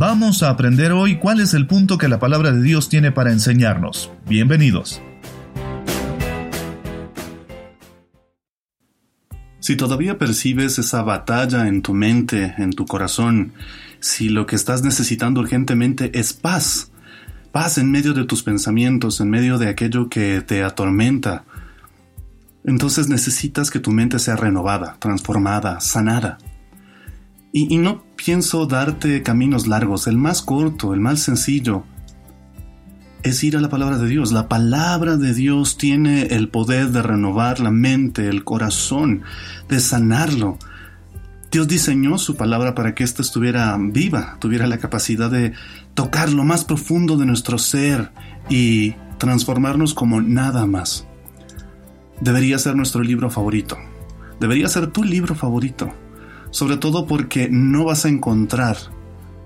Vamos a aprender hoy cuál es el punto que la palabra de Dios tiene para enseñarnos. Bienvenidos. Si todavía percibes esa batalla en tu mente, en tu corazón, si lo que estás necesitando urgentemente es paz, paz en medio de tus pensamientos, en medio de aquello que te atormenta, entonces necesitas que tu mente sea renovada, transformada, sanada. Y, no pienso darte caminos largos, el más corto, el más sencillo, es ir a la palabra de Dios. La palabra de Dios tiene el poder de renovar la mente, el corazón, de sanarlo. Dios diseñó su palabra para que ésta estuviera viva, tuviera la capacidad de tocar lo más profundo de nuestro ser y transformarnos como nada más. Debería ser nuestro libro favorito. Debería ser tu libro favorito sobre todo porque no vas a encontrar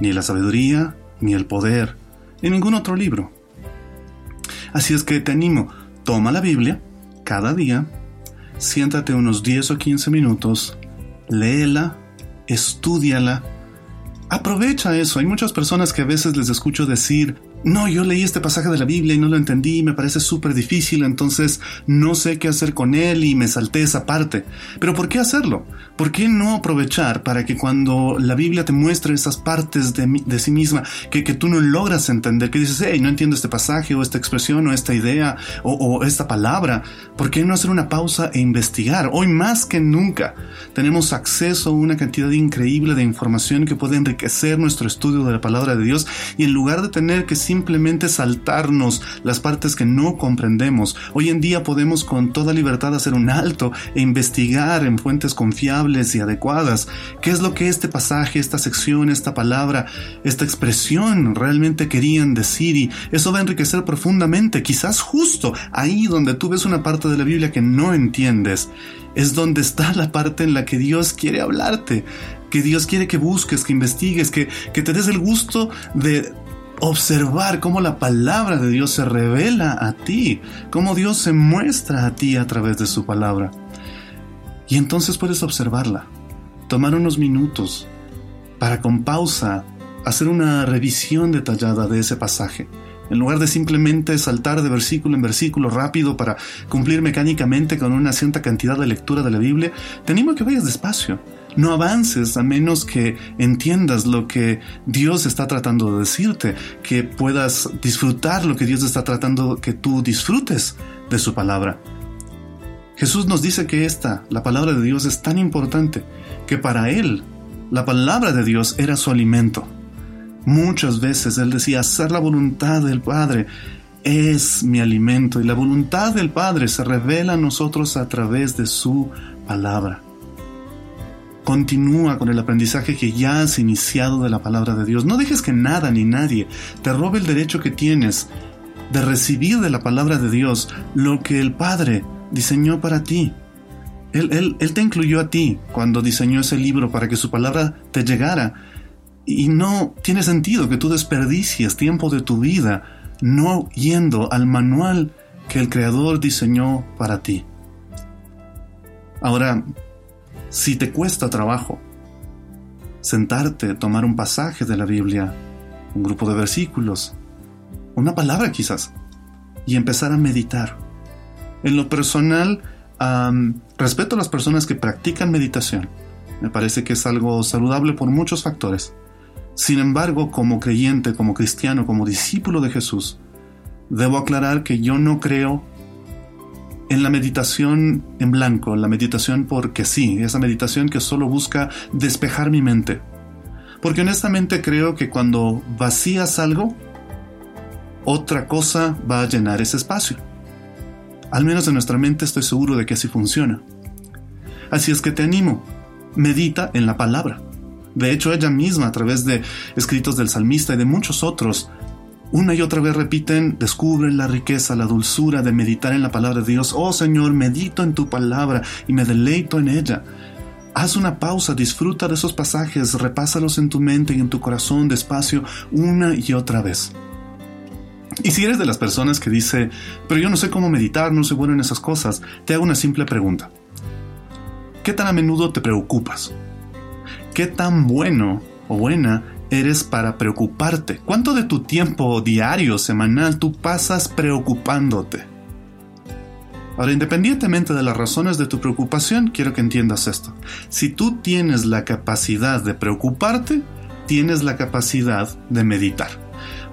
ni la sabiduría ni el poder en ningún otro libro. Así es que te animo, toma la Biblia cada día, siéntate unos 10 o 15 minutos, léela, estudiala, aprovecha eso. Hay muchas personas que a veces les escucho decir, no, yo leí este pasaje de la Biblia y no lo entendí, me parece súper difícil, entonces no sé qué hacer con él y me salté esa parte. Pero ¿por qué hacerlo? ¿Por qué no aprovechar para que cuando la Biblia te muestre esas partes de, sí misma que, que, tú no logras entender, que dices, hey, no entiendo este pasaje o esta expresión o esta idea o, o esta palabra, ¿por qué no hacer una pausa e investigar? Hoy más que nunca tenemos acceso a una cantidad increíble de información que puede enriquecer nuestro estudio de la palabra de Dios y en lugar de tener que simplemente saltarnos las partes que no comprendemos. Hoy en día podemos con toda libertad hacer un alto e investigar en fuentes confiables y adecuadas. Qué es lo que este pasaje, esta sección, esta palabra, esta expresión realmente querían decir y eso va a enriquecer profundamente, quizás justo ahí donde tú ves una parte de la Biblia que no entiendes. Es donde está la parte en la que Dios quiere hablarte, que Dios quiere que busques, que investigues, que, que te des el gusto de observar cómo la palabra de Dios se revela a ti, cómo Dios se muestra a ti a través de su palabra. Y entonces puedes observarla, tomar unos minutos para con pausa hacer una revisión detallada de ese pasaje. En lugar de simplemente saltar de versículo en versículo rápido para cumplir mecánicamente con una cierta cantidad de lectura de la Biblia, te animo a que vayas despacio no avances a menos que entiendas lo que Dios está tratando de decirte, que puedas disfrutar lo que Dios está tratando que tú disfrutes de su palabra. Jesús nos dice que esta, la palabra de Dios, es tan importante que para Él la palabra de Dios era su alimento. Muchas veces Él decía, hacer la voluntad del Padre es mi alimento y la voluntad del Padre se revela a nosotros a través de su palabra. Continúa con el aprendizaje que ya has iniciado de la palabra de Dios. No dejes que nada ni nadie te robe el derecho que tienes de recibir de la palabra de Dios lo que el Padre diseñó para ti. Él, él, él te incluyó a ti cuando diseñó ese libro para que su palabra te llegara. Y no tiene sentido que tú desperdicies tiempo de tu vida no yendo al manual que el Creador diseñó para ti. Ahora, si te cuesta trabajo sentarte, tomar un pasaje de la Biblia, un grupo de versículos, una palabra quizás, y empezar a meditar. En lo personal, respeto a las personas que practican meditación. Me parece que es algo saludable por muchos factores. Sin embargo, como creyente, como cristiano, como discípulo de Jesús, debo aclarar que yo no creo en la meditación en blanco, la meditación porque sí, esa meditación que solo busca despejar mi mente. Porque honestamente creo que cuando vacías algo, otra cosa va a llenar ese espacio. Al menos en nuestra mente estoy seguro de que así funciona. Así es que te animo, medita en la palabra. De hecho, ella misma, a través de escritos del salmista y de muchos otros, una y otra vez repiten, descubre la riqueza, la dulzura de meditar en la palabra de Dios. Oh Señor, medito en tu palabra y me deleito en ella. Haz una pausa, disfruta de esos pasajes, repásalos en tu mente y en tu corazón despacio una y otra vez. Y si eres de las personas que dice, pero yo no sé cómo meditar, no soy bueno en esas cosas, te hago una simple pregunta. ¿Qué tan a menudo te preocupas? ¿Qué tan bueno o buena eres para preocuparte? ¿Cuánto de tu tiempo diario, semanal, tú pasas preocupándote? Ahora, independientemente de las razones de tu preocupación, quiero que entiendas esto. Si tú tienes la capacidad de preocuparte, tienes la capacidad de meditar.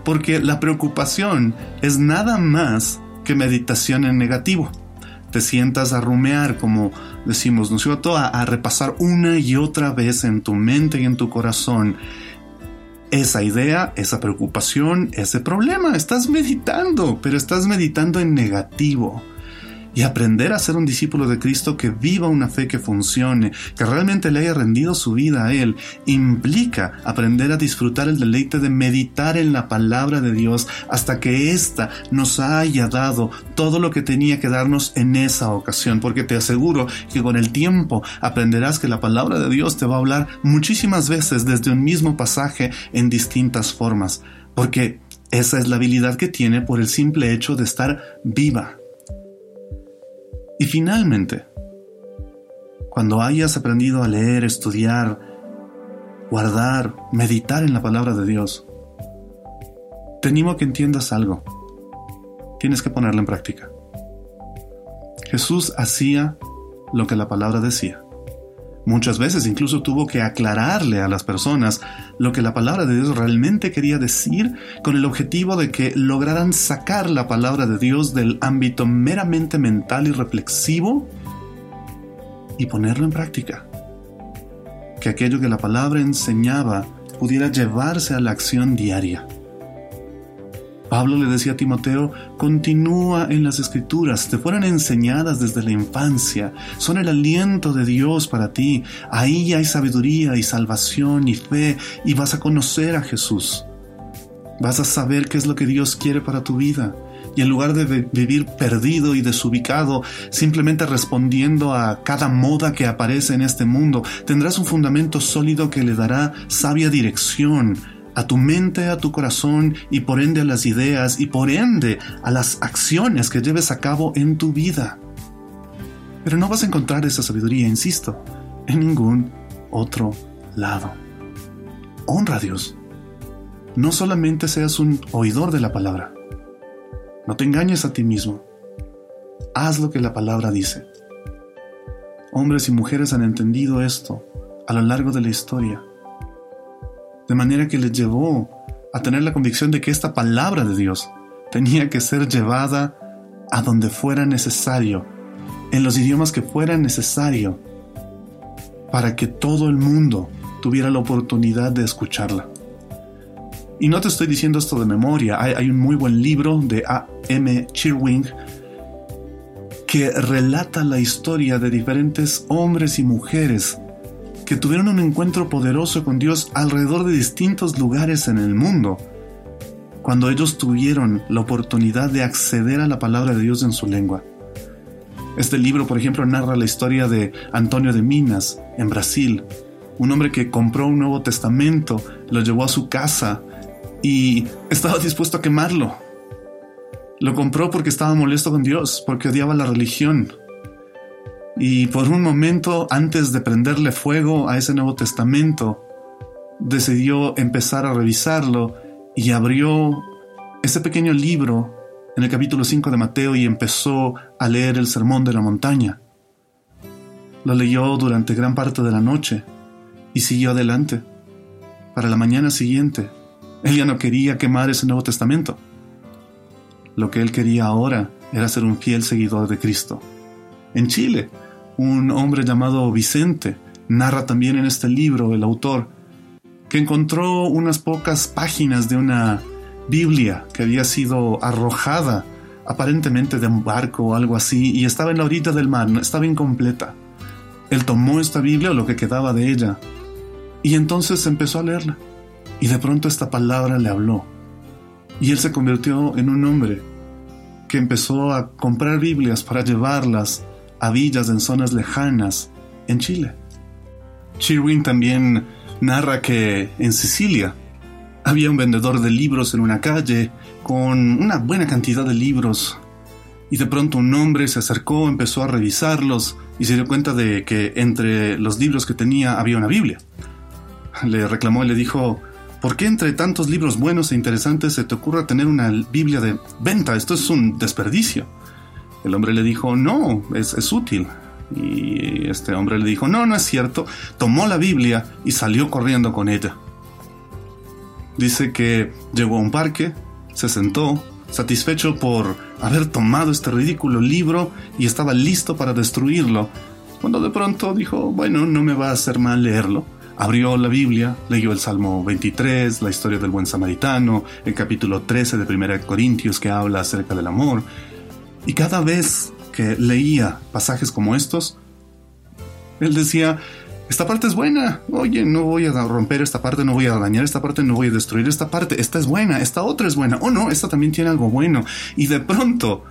Porque la preocupación es nada más que meditación en negativo. Te sientas a rumear, como decimos, ¿no es cierto? A, a repasar una y otra vez en tu mente y en tu corazón esa idea, esa preocupación, ese problema. Estás meditando, pero estás meditando en negativo y aprender a ser un discípulo de Cristo que viva una fe que funcione, que realmente le haya rendido su vida a Él, implica aprender a disfrutar el deleite de meditar en la palabra de Dios hasta que ésta nos haya dado todo lo que tenía que darnos en esa ocasión, porque te aseguro que con el tiempo aprenderás que la palabra de Dios te va a hablar muchísimas veces desde un mismo pasaje en distintas formas, porque esa es la habilidad que tiene por el simple hecho de estar viva. Y finalmente, cuando hayas aprendido a leer, estudiar, guardar, meditar en la palabra de Dios, te animo a que entiendas algo. Tienes que ponerlo en práctica. Jesús hacía lo que la palabra decía. Muchas veces incluso tuvo que aclararle a las personas lo que la palabra de Dios realmente quería decir con el objetivo de que lograran sacar la palabra de Dios del ámbito meramente mental y reflexivo y ponerlo en práctica. Que aquello que la palabra enseñaba pudiera llevarse a la acción diaria. Pablo le decía a Timoteo, continúa en las escrituras, te fueron enseñadas desde la infancia, son el aliento de Dios para ti, ahí hay sabiduría y salvación y fe y vas a conocer a Jesús. Vas a saber qué es lo que Dios quiere para tu vida. Y en lugar de vivir perdido y desubicado, simplemente respondiendo a cada moda que aparece en este mundo, tendrás un fundamento sólido que le dará sabia dirección, a tu mente, a tu corazón y por ende a las ideas y por ende a las acciones que lleves a cabo en tu vida. Pero no vas a encontrar esa sabiduría, insisto, en ningún otro lado. Honra a Dios. No solamente seas un oidor de la palabra. No te engañes a ti mismo. Haz lo que la palabra dice. Hombres y mujeres han entendido esto a lo largo de la historia de manera que les llevó a tener la convicción de que esta palabra de Dios tenía que ser llevada a donde fuera necesario, en los idiomas que fuera necesario, para que todo el mundo tuviera la oportunidad de escucharla. Y no te estoy diciendo esto de memoria, hay, un muy buen libro de A. M. Chirwing que relata la historia de diferentes hombres y mujeres que tuvieron un encuentro poderoso con Dios alrededor de distintos lugares en el mundo, cuando ellos tuvieron la oportunidad de acceder a la palabra de Dios en su lengua. Este libro, por ejemplo, narra la historia de Antonio de Minas, en Brasil, un hombre que compró un Nuevo Testamento, lo llevó a su casa y estaba dispuesto a quemarlo. Lo compró porque estaba molesto con Dios, porque odiaba la religión, y por un momento, antes de prenderle fuego a ese Nuevo Testamento, decidió empezar a revisarlo y abrió ese pequeño libro en el capítulo 5 de Mateo y empezó a leer el Sermón de la Montaña. Lo leyó durante gran parte de la noche y siguió adelante. Para la mañana siguiente, él ya no quería quemar ese Nuevo Testamento. Lo que él quería ahora era ser un fiel seguidor de Cristo. En Chile, un hombre llamado Vicente narra también en este libro el autor que encontró unas pocas páginas de una Biblia que había sido arrojada aparentemente de un barco o algo así y estaba en la orilla del mar, estaba incompleta. Él tomó esta Biblia o lo que quedaba de ella y entonces empezó a leerla. Y de pronto esta palabra le habló. Y él se convirtió en un hombre que empezó a comprar Biblias para llevarlas a villas en zonas lejanas en Chile. Chirwin también narra que en Sicilia había un vendedor de libros en una calle con una buena cantidad de libros y de pronto un hombre se acercó, empezó a revisarlos y se dio cuenta de que entre los libros que tenía había una Biblia. Le reclamó y le dijo, ¿por qué entre tantos libros buenos e interesantes se te ocurra tener una Biblia de venta? Esto es un desperdicio. El hombre le dijo, no, es, es útil. Y este hombre le dijo, no, no es cierto. Tomó la Biblia y salió corriendo con ella. Dice que llegó a un parque, se sentó, satisfecho por haber tomado este ridículo libro y estaba listo para destruirlo, cuando de pronto dijo, bueno, no me va a hacer mal leerlo. Abrió la Biblia, leyó el Salmo 23, la historia del buen samaritano, el capítulo 13 de 1 Corintios que habla acerca del amor, y cada vez que leía pasajes como estos, él decía, esta parte es buena, oye, no voy a romper esta parte, no voy a dañar esta parte, no voy a destruir esta parte, esta es buena, esta otra es buena, oh no, esta también tiene algo bueno. Y de pronto,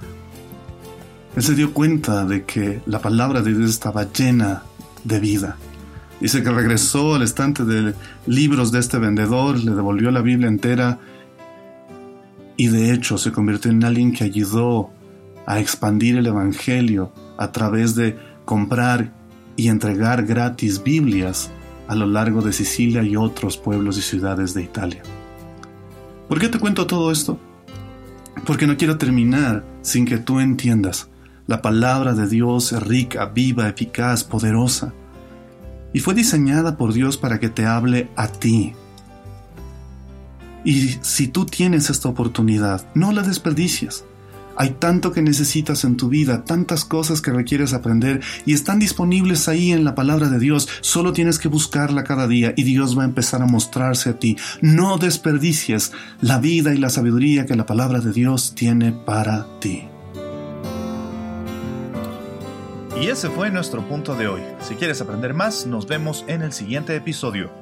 él se dio cuenta de que la palabra de Dios estaba llena de vida. Dice que regresó al estante de libros de este vendedor, le devolvió la Biblia entera y de hecho se convirtió en alguien que ayudó a expandir el Evangelio a través de comprar y entregar gratis Biblias a lo largo de Sicilia y otros pueblos y ciudades de Italia. ¿Por qué te cuento todo esto? Porque no quiero terminar sin que tú entiendas. La palabra de Dios es rica, viva, eficaz, poderosa. Y fue diseñada por Dios para que te hable a ti. Y si tú tienes esta oportunidad, no la desperdicies. Hay tanto que necesitas en tu vida, tantas cosas que requieres aprender y están disponibles ahí en la palabra de Dios. Solo tienes que buscarla cada día y Dios va a empezar a mostrarse a ti. No desperdicies la vida y la sabiduría que la palabra de Dios tiene para ti. Y ese fue nuestro punto de hoy. Si quieres aprender más, nos vemos en el siguiente episodio.